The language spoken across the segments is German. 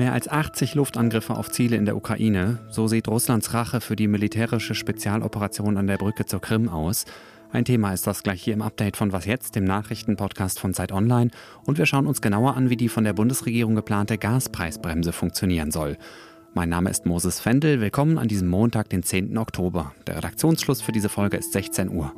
Mehr als 80 Luftangriffe auf Ziele in der Ukraine, so sieht Russlands Rache für die militärische Spezialoperation an der Brücke zur Krim aus. Ein Thema ist das gleich hier im Update von Was jetzt, dem Nachrichtenpodcast von Zeit Online. Und wir schauen uns genauer an, wie die von der Bundesregierung geplante Gaspreisbremse funktionieren soll. Mein Name ist Moses Fendel. Willkommen an diesem Montag, den 10. Oktober. Der Redaktionsschluss für diese Folge ist 16 Uhr.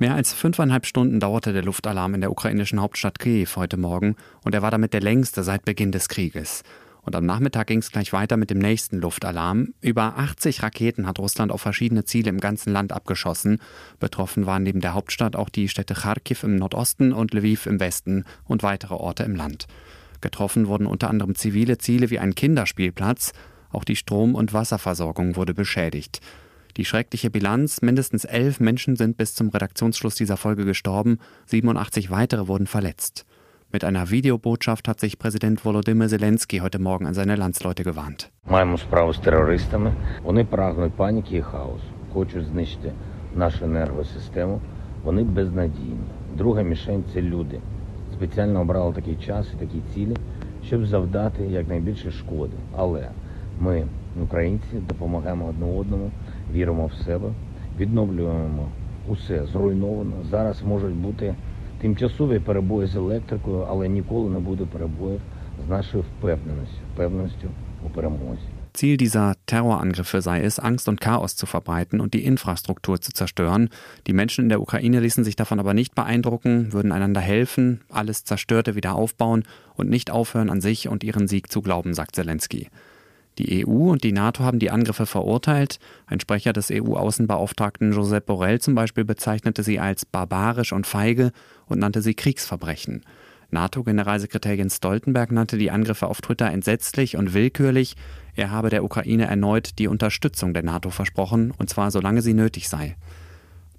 Mehr als fünfeinhalb Stunden dauerte der Luftalarm in der ukrainischen Hauptstadt Kiew heute Morgen und er war damit der längste seit Beginn des Krieges. Und am Nachmittag ging es gleich weiter mit dem nächsten Luftalarm. Über 80 Raketen hat Russland auf verschiedene Ziele im ganzen Land abgeschossen. Betroffen waren neben der Hauptstadt auch die Städte Kharkiv im Nordosten und Lviv im Westen und weitere Orte im Land. Getroffen wurden unter anderem zivile Ziele wie ein Kinderspielplatz. Auch die Strom- und Wasserversorgung wurde beschädigt. Die schreckliche Bilanz, mindestens elf Menschen sind bis zum Redaktionsschluss dieser Folge gestorben, 87 weitere wurden verletzt. Mit einer Videobotschaft hat sich Präsident Volodymyr Zelensky heute Morgen an seine Landsleute gewarnt. Маємо справу з терористами. Вони прагнуть паніки і хаосу, хочуть знищити нашу енергосистему. Вони безнадійні. Друга мішень це люди. Спеціально обрали такий час і такі цілі, щоб завдати якнайбільше шкоди. Але ми, українці, допомагаємо одне одному, віримо в себе, відновлюємо усе зруйновано. Зараз можуть бути тимчасові перебої з електрикою, але ніколи не буде перебоїв з нашою впевненістю, впевненістю у перемозі. Ziel dieser Terrorangriffe sei es, Angst und Chaos zu verbreiten und die Infrastruktur zu zerstören. Die Menschen in der Ukraine ließen sich davon aber nicht beeindrucken, würden einander helfen, alles Zerstörte wieder aufbauen und nicht aufhören, an sich und ihren Sieg zu glauben, sagt Zelensky. Die EU und die NATO haben die Angriffe verurteilt. Ein Sprecher des EU-Außenbeauftragten Josep Borrell zum Beispiel bezeichnete sie als barbarisch und feige und nannte sie Kriegsverbrechen. NATO-Generalsekretär Jens Stoltenberg nannte die Angriffe auf Twitter entsetzlich und willkürlich. Er habe der Ukraine erneut die Unterstützung der NATO versprochen, und zwar solange sie nötig sei.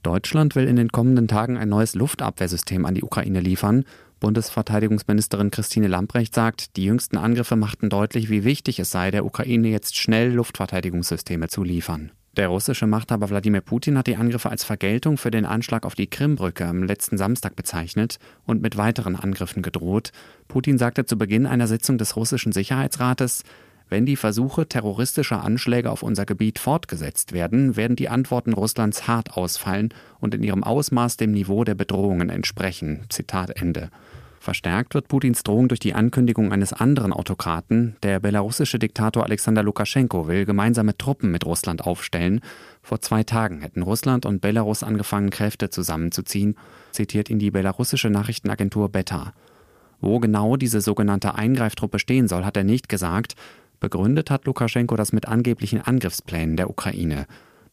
Deutschland will in den kommenden Tagen ein neues Luftabwehrsystem an die Ukraine liefern. Bundesverteidigungsministerin Christine Lambrecht sagt, die jüngsten Angriffe machten deutlich, wie wichtig es sei, der Ukraine jetzt schnell Luftverteidigungssysteme zu liefern. Der russische Machthaber Wladimir Putin hat die Angriffe als Vergeltung für den Anschlag auf die Krimbrücke am letzten Samstag bezeichnet und mit weiteren Angriffen gedroht. Putin sagte zu Beginn einer Sitzung des russischen Sicherheitsrates, wenn die Versuche terroristischer Anschläge auf unser Gebiet fortgesetzt werden, werden die Antworten Russlands hart ausfallen und in ihrem Ausmaß dem Niveau der Bedrohungen entsprechen. Zitat Ende. Verstärkt wird Putins Drohung durch die Ankündigung eines anderen Autokraten. Der belarussische Diktator Alexander Lukaschenko will gemeinsame Truppen mit Russland aufstellen. Vor zwei Tagen hätten Russland und Belarus angefangen, Kräfte zusammenzuziehen, zitiert ihn die belarussische Nachrichtenagentur Beta. Wo genau diese sogenannte Eingreiftruppe stehen soll, hat er nicht gesagt. Begründet hat Lukaschenko das mit angeblichen Angriffsplänen der Ukraine.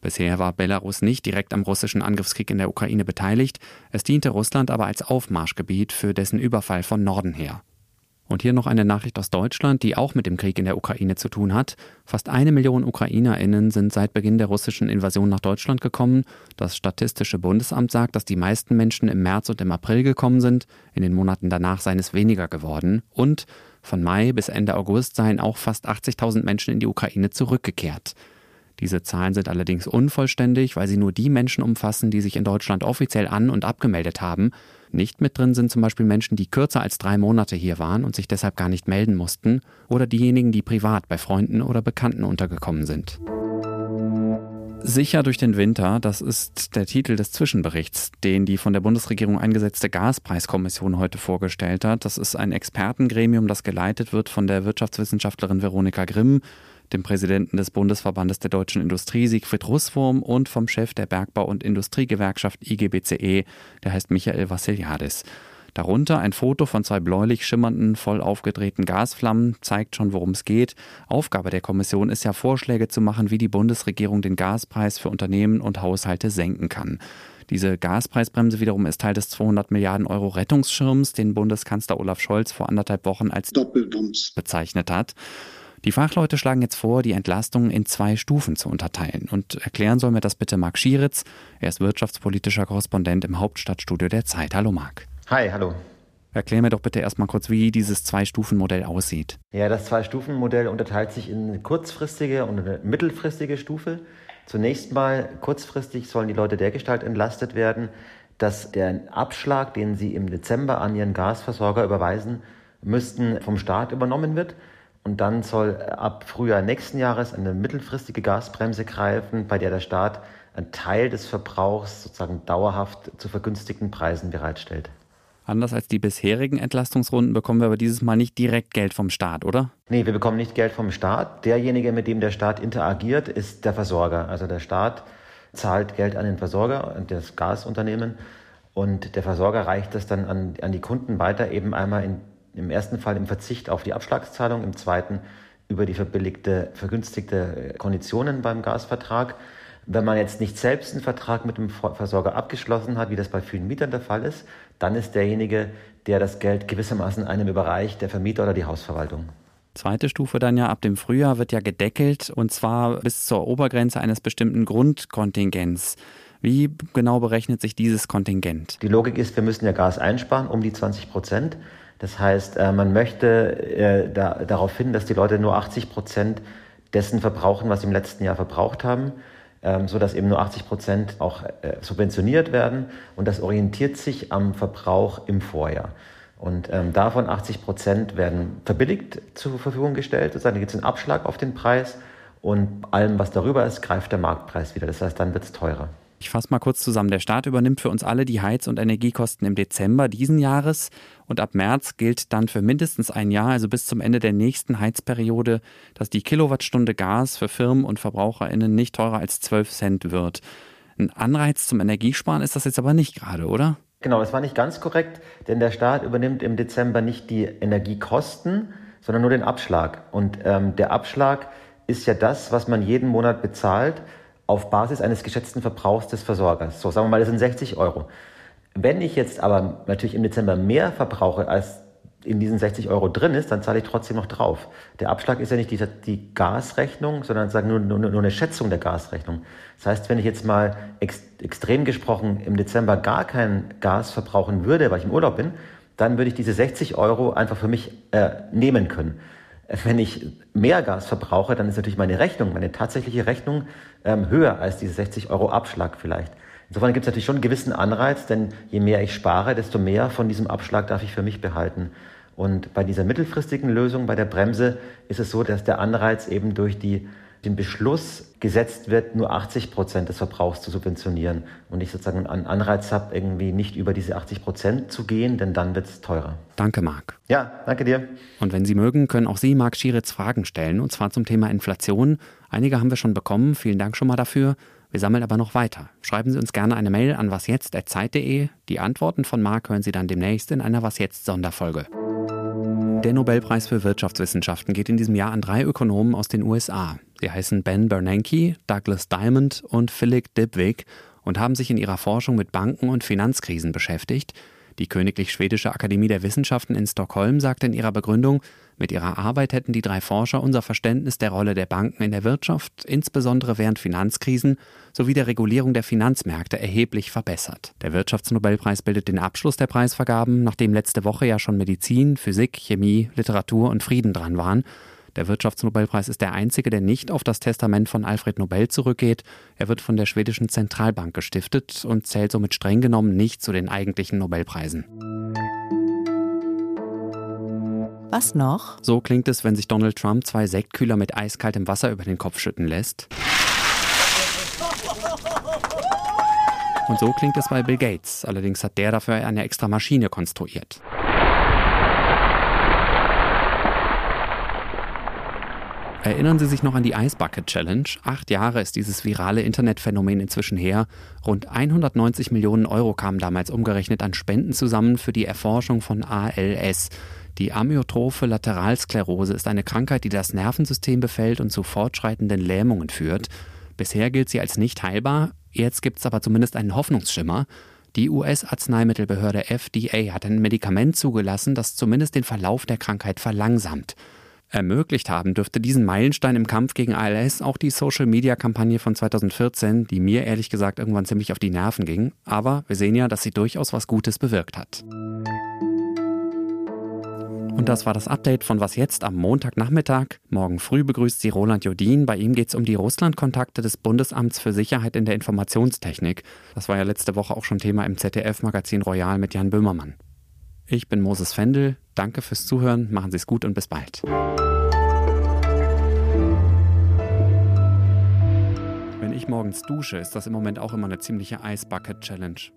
Bisher war Belarus nicht direkt am russischen Angriffskrieg in der Ukraine beteiligt, es diente Russland aber als Aufmarschgebiet für dessen Überfall von Norden her. Und hier noch eine Nachricht aus Deutschland, die auch mit dem Krieg in der Ukraine zu tun hat. Fast eine Million Ukrainerinnen sind seit Beginn der russischen Invasion nach Deutschland gekommen. Das Statistische Bundesamt sagt, dass die meisten Menschen im März und im April gekommen sind. In den Monaten danach seien es weniger geworden. Und von Mai bis Ende August seien auch fast 80.000 Menschen in die Ukraine zurückgekehrt. Diese Zahlen sind allerdings unvollständig, weil sie nur die Menschen umfassen, die sich in Deutschland offiziell an- und abgemeldet haben. Nicht mit drin sind zum Beispiel Menschen, die kürzer als drei Monate hier waren und sich deshalb gar nicht melden mussten, oder diejenigen, die privat bei Freunden oder Bekannten untergekommen sind. Sicher durch den Winter, das ist der Titel des Zwischenberichts, den die von der Bundesregierung eingesetzte Gaspreiskommission heute vorgestellt hat. Das ist ein Expertengremium, das geleitet wird von der Wirtschaftswissenschaftlerin Veronika Grimm, dem Präsidenten des Bundesverbandes der deutschen Industrie Siegfried Russwurm und vom Chef der Bergbau- und Industriegewerkschaft IGBCE, der heißt Michael Vassiliadis. Darunter ein Foto von zwei bläulich schimmernden, voll aufgedrehten Gasflammen zeigt schon, worum es geht. Aufgabe der Kommission ist ja, Vorschläge zu machen, wie die Bundesregierung den Gaspreis für Unternehmen und Haushalte senken kann. Diese Gaspreisbremse wiederum ist Teil des 200 Milliarden Euro Rettungsschirms, den Bundeskanzler Olaf Scholz vor anderthalb Wochen als Doppelwumms bezeichnet hat. Die Fachleute schlagen jetzt vor, die Entlastung in zwei Stufen zu unterteilen. Und erklären soll mir das bitte Marc Schieritz. Er ist wirtschaftspolitischer Korrespondent im Hauptstadtstudio der Zeit. Hallo Marc. Hi, hallo. Erklär mir doch bitte erstmal kurz, wie dieses Zwei-Stufen-Modell aussieht. Ja, das Zwei-Stufen-Modell unterteilt sich in eine kurzfristige und eine mittelfristige Stufe. Zunächst mal kurzfristig sollen die Leute dergestalt entlastet werden, dass der Abschlag, den sie im Dezember an ihren Gasversorger überweisen müssten, vom Staat übernommen wird. Und dann soll ab Frühjahr nächsten Jahres eine mittelfristige Gasbremse greifen, bei der der Staat einen Teil des Verbrauchs sozusagen dauerhaft zu vergünstigten Preisen bereitstellt. Anders als die bisherigen Entlastungsrunden bekommen wir aber dieses Mal nicht direkt Geld vom Staat, oder? Nee, wir bekommen nicht Geld vom Staat. Derjenige, mit dem der Staat interagiert, ist der Versorger. Also der Staat zahlt Geld an den Versorger, das Gasunternehmen, und der Versorger reicht das dann an, an die Kunden weiter, eben einmal in, im ersten Fall im Verzicht auf die Abschlagszahlung, im zweiten über die verbilligte, vergünstigte Konditionen beim Gasvertrag. Wenn man jetzt nicht selbst einen Vertrag mit dem Versorger abgeschlossen hat, wie das bei vielen Mietern der Fall ist, dann ist derjenige, der das Geld gewissermaßen einem überreicht, der Vermieter oder die Hausverwaltung. Zweite Stufe dann ja ab dem Frühjahr wird ja gedeckelt und zwar bis zur Obergrenze eines bestimmten Grundkontingents. Wie genau berechnet sich dieses Kontingent? Die Logik ist, wir müssen ja Gas einsparen, um die 20 Prozent. Das heißt, äh, man möchte äh, darauf hin, dass die Leute nur 80 Prozent dessen verbrauchen, was sie im letzten Jahr verbraucht haben ähm, so dass eben nur 80 Prozent auch äh, subventioniert werden. Und das orientiert sich am Verbrauch im Vorjahr. Und ähm, davon 80 Prozent werden verbilligt zur Verfügung gestellt. Sozusagen, da gibt es einen Abschlag auf den Preis und allem, was darüber ist, greift der Marktpreis wieder. Das heißt, dann wird es teurer. Ich fasse mal kurz zusammen. Der Staat übernimmt für uns alle die Heiz- und Energiekosten im Dezember diesen Jahres und ab März gilt dann für mindestens ein Jahr, also bis zum Ende der nächsten Heizperiode, dass die Kilowattstunde Gas für Firmen und VerbraucherInnen nicht teurer als 12 Cent wird. Ein Anreiz zum Energiesparen ist das jetzt aber nicht gerade, oder? Genau, das war nicht ganz korrekt, denn der Staat übernimmt im Dezember nicht die Energiekosten, sondern nur den Abschlag. Und ähm, der Abschlag ist ja das, was man jeden Monat bezahlt auf Basis eines geschätzten Verbrauchs des Versorgers. So, sagen wir mal, das sind 60 Euro. Wenn ich jetzt aber natürlich im Dezember mehr verbrauche, als in diesen 60 Euro drin ist, dann zahle ich trotzdem noch drauf. Der Abschlag ist ja nicht die, die Gasrechnung, sondern sagen nur, nur, nur, eine Schätzung der Gasrechnung. Das heißt, wenn ich jetzt mal ex, extrem gesprochen im Dezember gar kein Gas verbrauchen würde, weil ich im Urlaub bin, dann würde ich diese 60 Euro einfach für mich äh, nehmen können. Wenn ich mehr Gas verbrauche, dann ist natürlich meine Rechnung, meine tatsächliche Rechnung ähm, höher als diese 60 Euro Abschlag vielleicht. Insofern gibt es natürlich schon einen gewissen Anreiz, denn je mehr ich spare, desto mehr von diesem Abschlag darf ich für mich behalten. Und bei dieser mittelfristigen Lösung, bei der Bremse, ist es so, dass der Anreiz eben durch die den Beschluss gesetzt wird, nur 80 Prozent des Verbrauchs zu subventionieren und ich sozusagen einen Anreiz habe, irgendwie nicht über diese 80 Prozent zu gehen, denn dann wird es teurer. Danke, Marc. Ja, danke dir. Und wenn Sie mögen, können auch Sie Marc Schieritz Fragen stellen, und zwar zum Thema Inflation. Einige haben wir schon bekommen, vielen Dank schon mal dafür. Wir sammeln aber noch weiter. Schreiben Sie uns gerne eine Mail an wasjetzt.zeit.de. Die Antworten von Marc hören Sie dann demnächst in einer Was jetzt Sonderfolge. Der Nobelpreis für Wirtschaftswissenschaften geht in diesem Jahr an drei Ökonomen aus den USA. Sie heißen Ben Bernanke, Douglas Diamond und Philip Dybvig und haben sich in ihrer Forschung mit Banken und Finanzkrisen beschäftigt. Die Königlich Schwedische Akademie der Wissenschaften in Stockholm sagte in ihrer Begründung, mit ihrer Arbeit hätten die drei Forscher unser Verständnis der Rolle der Banken in der Wirtschaft, insbesondere während Finanzkrisen, sowie der Regulierung der Finanzmärkte erheblich verbessert. Der Wirtschaftsnobelpreis bildet den Abschluss der Preisvergaben, nachdem letzte Woche ja schon Medizin, Physik, Chemie, Literatur und Frieden dran waren. Der Wirtschaftsnobelpreis ist der einzige, der nicht auf das Testament von Alfred Nobel zurückgeht. Er wird von der schwedischen Zentralbank gestiftet und zählt somit streng genommen nicht zu den eigentlichen Nobelpreisen. Was noch? So klingt es, wenn sich Donald Trump zwei Sektkühler mit eiskaltem Wasser über den Kopf schütten lässt. Und so klingt es bei Bill Gates. Allerdings hat der dafür eine extra Maschine konstruiert. Erinnern Sie sich noch an die Ice Bucket Challenge? Acht Jahre ist dieses virale Internetphänomen inzwischen her. Rund 190 Millionen Euro kamen damals umgerechnet an Spenden zusammen für die Erforschung von ALS. Die amyotrophe Lateralsklerose ist eine Krankheit, die das Nervensystem befällt und zu fortschreitenden Lähmungen führt. Bisher gilt sie als nicht heilbar, jetzt gibt es aber zumindest einen Hoffnungsschimmer. Die US-Arzneimittelbehörde FDA hat ein Medikament zugelassen, das zumindest den Verlauf der Krankheit verlangsamt. Ermöglicht haben dürfte diesen Meilenstein im Kampf gegen ALS auch die Social-Media-Kampagne von 2014, die mir ehrlich gesagt irgendwann ziemlich auf die Nerven ging. Aber wir sehen ja, dass sie durchaus was Gutes bewirkt hat. Und das war das Update von Was jetzt am Montagnachmittag. Morgen früh begrüßt Sie Roland Jodin. Bei ihm geht es um die Russland-Kontakte des Bundesamts für Sicherheit in der Informationstechnik. Das war ja letzte Woche auch schon Thema im ZDF-Magazin Royal mit Jan Böhmermann. Ich bin Moses Fendel. Danke fürs Zuhören. Machen Sie es gut und bis bald. Wenn ich morgens dusche, ist das im Moment auch immer eine ziemliche Eisbucket-Challenge.